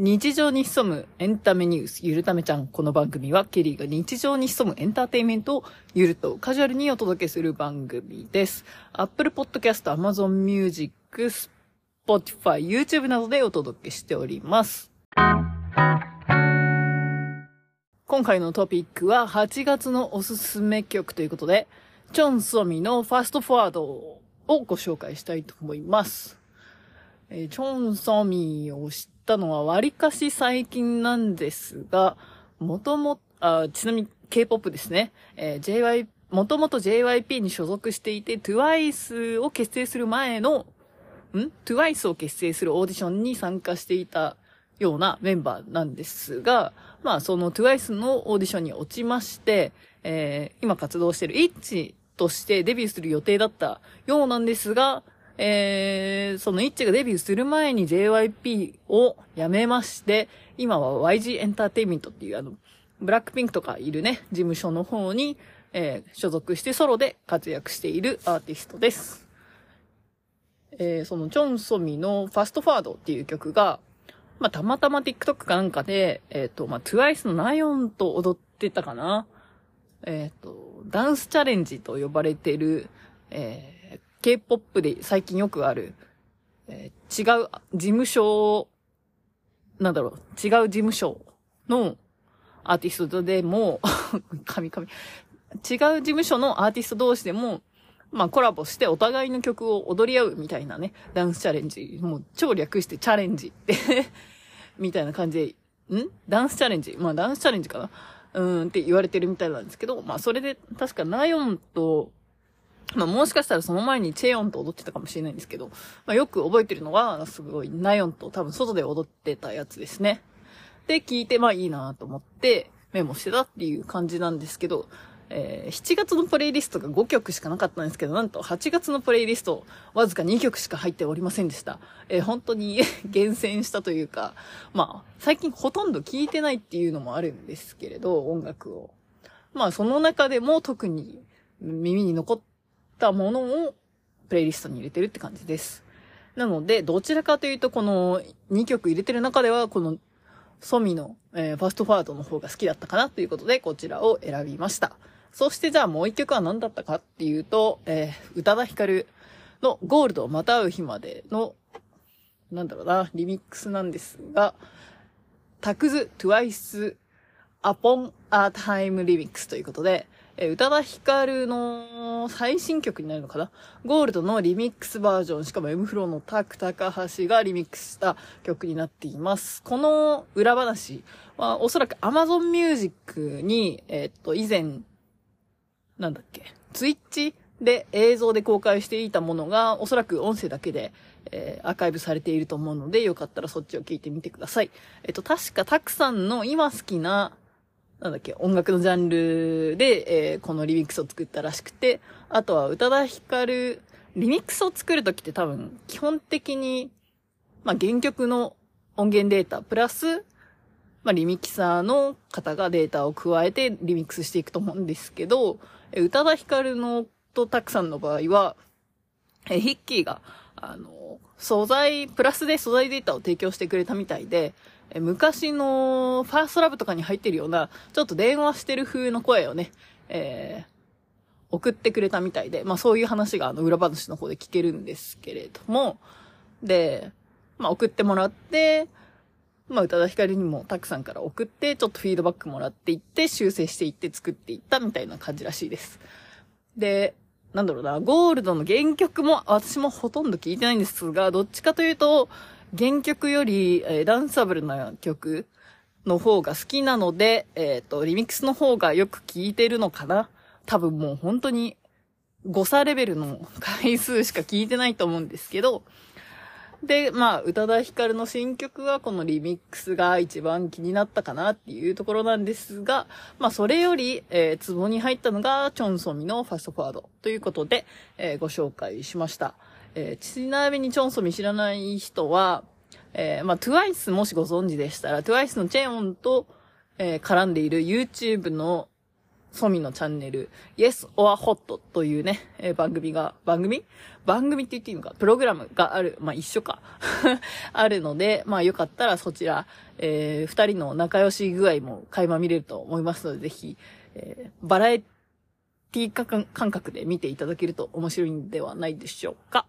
日常に潜むエンタメニュース、ゆるためちゃん。この番組は、ケリーが日常に潜むエンターテインメントをゆるとカジュアルにお届けする番組です。Apple Podcast、Amazon Music、Spotify、YouTube などでお届けしております。今回のトピックは8月のおすすめ曲ということで、チョンソミのファストフォワードをご紹介したいと思います。えーチョンソミを知ったのは割かし最近なんですが、もとも、あ、ちなみに K-POP ですね。えー JY、もともと JYP に所属していて、TWICE を結成する前の、ん ?TWICE を結成するオーディションに参加していたようなメンバーなんですが、まあその TWICE のオーディションに落ちまして、えー今活動してる ITZY としてデビューする予定だったようなんですが、えー、その ITZY がデビューする前に JYP を辞めまして、今は YG エンターテイメントっていうあの、ブラックピンクとかいるね、事務所の方に、えー所属してソロで活躍しているアーティストです。えーそのチョンソミのファストフォワードっていう曲が、まあ、たまたま TikTok かなんかで、えっ、と、まあ、TWICE のナヨンと踊ってたかな。えっ、と、ダンスチャレンジと呼ばれてる、えー K-POP で最近よくある、えー違う事務所、なんだろう、違う事務所のアーティストでも、神々、違う事務所のアーティスト同士でも、まあコラボしてお互いの曲を踊り合うみたいなね、ダンスチャレンジ。もう超略してチャレンジって、みたいな感じで、ん？ダンスチャレンジ？まあダンスチャレンジかな？うーんって言われてるみたいなんですけど、まあそれで確かナヨンと、まあもしかしたらその前にチェヨンと踊ってたかもしれないんですけど、まあよく覚えてるのは、すごいナヨンと多分外で踊ってたやつですね。で、聞いて、まあいいなと思ってメモしてたっていう感じなんですけど、えー7月のプレイリストが5曲しかなかったんですけど、なんと8月のプレイリスト、わずか2曲しか入っておりませんでした。えー本当に 厳選したというか、まあ、最近ほとんど聴いてないっていうのもあるんですけれど、音楽を。まあ、その中でも特に耳に残ったものをプレイリストに入れてるって感じです。なので、どちらかというと、この2曲入れてる中では、このソミの、えーファストフォワードの方が好きだったかなということで、こちらを選びました。そしてじゃあもう一曲は何だったかっていうと、えー宇多田ヒカルのゴールドをまた会う日までの、なんだろうな、リミックスなんですが、タクズ、トゥワイス、アポン、アータイムリミックスということで、え宇多田ヒカルの最新曲になるのかな？ゴールドのリミックスバージョン、しかも M フローのタク高橋がリミックスした曲になっています。この裏話はおそらく Amazon Music に、えっと、以前、なんだっけ、ツイッチで映像で公開していたものが、おそらく音声だけで、えーアーカイブされていると思うので、よかったらそっちを聞いてみてください。えっと、確かたくさんの今好きな、なんだっけ、音楽のジャンルで、えーこのリミックスを作ったらしくて、あとは宇多田ヒカル、リミックスを作るときって多分、基本的に、まあ、原曲の音源データ、プラス、まあ、リミキサーの方がデータを加えてリミックスしていくと思うんですけど、え宇多田ヒカルのとたくさんの場合は、えヒッキーが、あの、素材、プラスで素材データを提供してくれたみたいで、昔のファーストラブとかに入ってるような、ちょっと電話してる風の声をね、えー送ってくれたみたいで、まあそういう話があの裏話の方で聞けるんですけれども、で、まあ送ってもらって、まあ宇多田ヒカルにもたくさんから送って、ちょっとフィードバックもらっていって、修正していって作っていったみたいな感じらしいです。で、なんだろうな、ゴールドの原曲も私もほとんど聞いてないんですが、どっちかというと、原曲より、えーダンサブルな曲の方が好きなので、えっ、と、リミックスの方がよく聞いてるのかな多分もう本当に誤差レベルの回数しか聞いてないと思うんですけど、で、まあ、宇多田ヒカルの新曲はこのリミックスが一番気になったかなっていうところなんですが、まあ、それより、えー、ツボに入ったのが、チョンソミのファストフォワードということで、えーご紹介しました。えーちなみにチョンソミ知らない人は、えーまあ、TWICE もしご存知でしたら、TWICE のチェヨンと、えー絡んでいる YouTube のソミのチャンネル、Yes or Hot というね、えー、番組が、番組？番組って言っていいのか？プログラムがある。まあ、一緒か。あるので、まあ、よかったらそちら、えー、二人の仲良し具合も垣間見れると思いますので、ぜひ、えー、バラエティ感覚で見ていただけると面白いんではないでしょうか。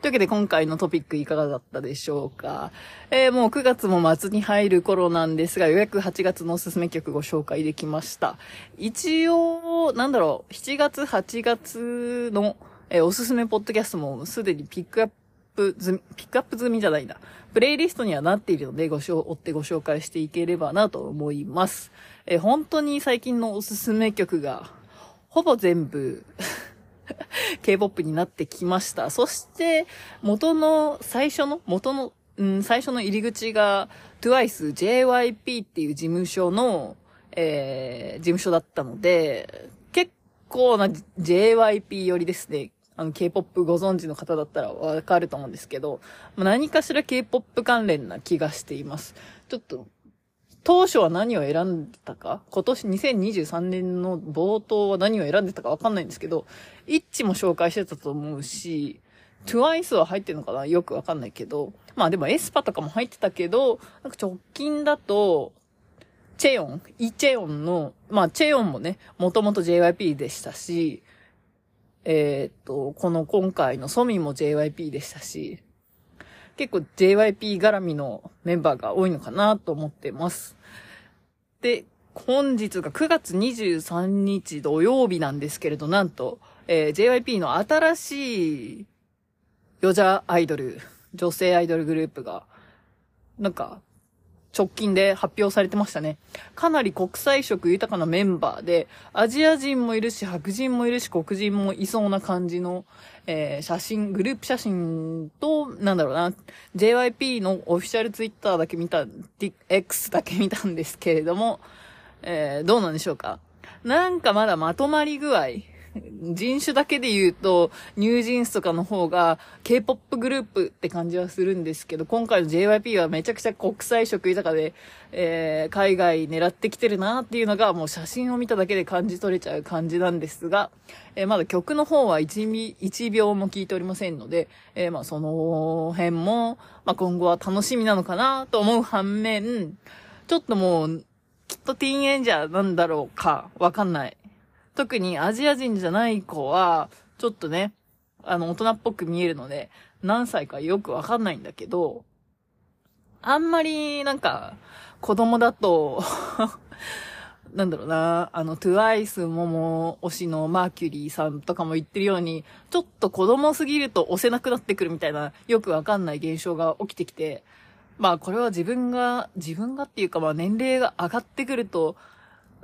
というわけで今回のトピックいかがだったでしょうか。えー、もう9月も末に入る頃なんですが、ようやく8月のおすすめ曲ご紹介できました。一応、なんだろう、7月、8月の、えー、おすすめポッドキャストもすでにピックアップ済み、ピックアップ済みじゃないんだ。プレイリストにはなっているので、ごしょ、追ってご紹介していければなと思います。えー、本当に最近のおすすめ曲が、ほぼ全部 K-POP になってきました。そして、元の、最初の、元の、うん、最初の入り口が、TWICE JYP っていう事務所の、えー、事務所だったので、結構な JYP 寄りですね。あの、K-POP ご存知の方だったらわかると思うんですけど、何かしら K-POP 関連な気がしています。ちょっと、当初は何を選んでたか？今年2023年の冒頭は何を選んでたかわかんないんですけど、イッチも紹介してたと思うし、TWICE は入ってるのかな？よくわかんないけど。まあでもエスパとかも入ってたけど、なんか直近だと、チェヨン、イチェヨンの、まあチェヨンもね、もともと JYP でしたし、えー、っと、この今回のソミも JYP でしたし、結構 JYP 絡みのメンバーが多いのかなと思ってます。で、本日が9月23日土曜日なんですけれど、なんと、えー、JYP の新しい、ヨジャアイドル、女性アイドルグループが、なんか、直近で発表されてましたね。かなり国際色豊かなメンバーで、アジア人もいるし、白人もいるし、黒人もいそうな感じの、えー、写真、グループ写真と、なんだろうな、JYP のオフィシャルツイッターだけ見た、X だけ見たんですけれども、えー、どうなんでしょうか？なんかまだまとまり具合、人種だけで言うと、ニュージーンスとかの方が K-POP グループって感じはするんですけど、今回の JYP はめちゃくちゃ国際色豊かで、えー、海外狙ってきてるなっていうのがもう写真を見ただけで感じ取れちゃう感じなんですが、えー、まだ曲の方は 1, 1秒も聞いておりませんので、えー、まあその辺も、まあ今後は楽しみなのかなと思う反面、ちょっともう、きっとティーンエンジャーなんだろうか、わかんない。特にアジア人じゃない子は、ちょっとね、あの、大人っぽく見えるので、何歳かよくわかんないんだけど、あんまり、なんか、子供だと なんだろうな、あの、トゥワイスもも推しのマーキュリーさんとかも言ってるように、ちょっと子供すぎると押せなくなってくるみたいな、よくわかんない現象が起きてきて、まあこれは自分が、自分がっていうかまあ年齢が上がってくると、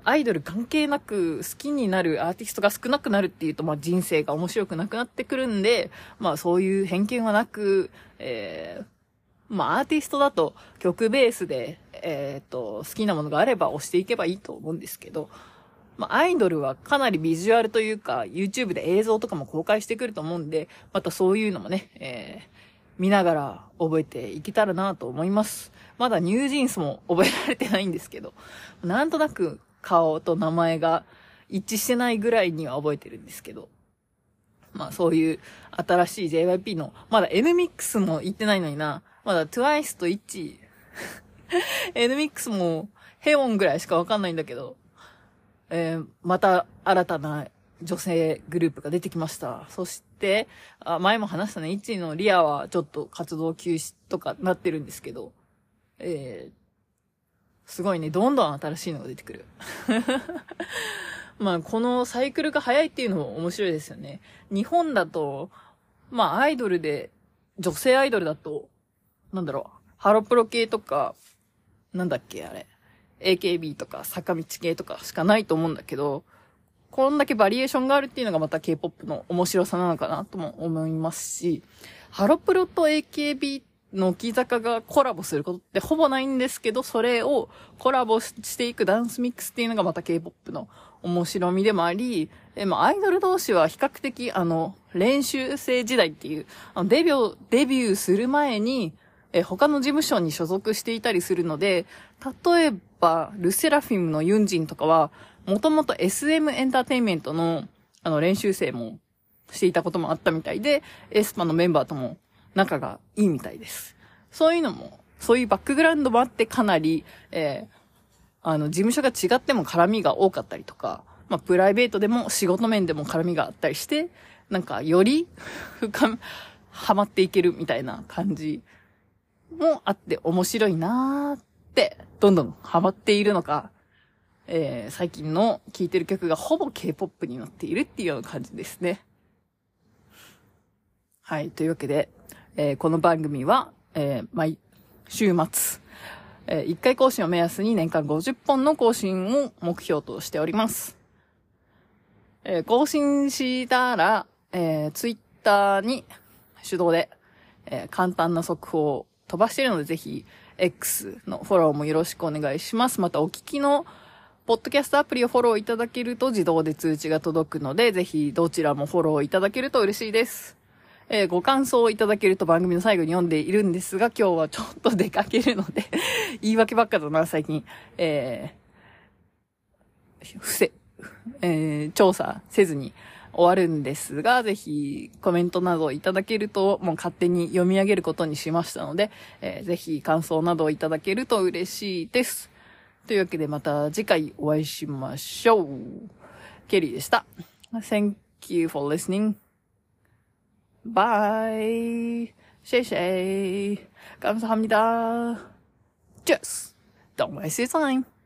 アイドル関係なく好きになるアーティストが少なくなるっていうと、まあ人生が面白くなくなってくるんで、まあそういう偏見はなく、えー、まあアーティストだと曲ベースで、えっ、と、好きなものがあれば押していけばいいと思うんですけど、まあアイドルはかなりビジュアルというか、YouTube で映像とかも公開してくると思うんで、またそういうのもね、えー、見ながら覚えていけたらなと思います。まだニュージーンスも覚えられてないんですけど、なんとなく顔と名前が一致してないぐらいには覚えてるんですけど。まあそういう新しい JYP の、まだ NMIX も行ってないのにな。まだ TWICE と ITZY。NMIX もヘオンぐらいしかわかんないんだけど、えー、また新たな女性グループが出てきました。そして、あ前も話したね、1位のリアはちょっと活動休止とかなってるんですけど、えー、すごいね、どんどん新しいのが出てくる。まあ、このサイクルが早いっていうのも面白いですよね。日本だと、まあ、アイドルで、女性アイドルだと、なんだろう、ハロプロ系とか、なんだっけ、あれ。AKB とか坂道系とかしかないと思うんだけど、こんだけバリエーションがあるっていうのがまた K-POP の面白さなのかなとも思いますし、ハロプロと AKB って乃木坂がコラボすることってほぼないんですけど、それをコラボしていくダンスミックスっていうのがまた K-POP の面白みでもあり、え、まあ、アイドル同士は比較的、あの、練習生時代っていう、あのデビュー、デビューする前に、え、他の事務所に所属していたりするので、例えば、ルセラフィムのユンジンとかは、もともと SM エンターテインメントの、あの、練習生もしていたこともあったみたいで、エスパのメンバーとも仲がいいみたいです。そういうのも、そういうバックグラウンドもあってかなり、えー、あの、事務所が違っても絡みが多かったりとか、まあ、プライベートでも仕事面でも絡みがあったりして、なんか、より深、はまっていけるみたいな感じもあって面白いなーって、どんどんハマっているのか、えー、最近の聴いてる曲がほぼ K-POP になっているっていうような感じですね。はい。というわけで、えー、この番組は、えー、毎週末、えー、1回更新を目安に年間50本の更新を目標としております。えー、更新したら、えー、ツイッターに手動で、えー、簡単な速報を飛ばしているので、ぜひ、X のフォローもよろしくお願いします。また、お聞きの、ポッドキャストアプリをフォローいただけると自動で通知が届くので、ぜひどちらもフォローいただけると嬉しいです。えー、ご感想をいただけると番組の最後に読んでいるんですが、今日はちょっと出かけるので 言い訳ばっかだな、最近。えー、伏せ、えー、調査せずに終わるんですが、ぜひコメントなどいただけると、もう勝手に読み上げることにしましたので、えー、ぜひ感想などいただけると嬉しいです。というわけでまた次回お会いしましょう。ケリーでした。Thank you for listening. Bye. 谢谢. 감사합니다. Just don't waste your time.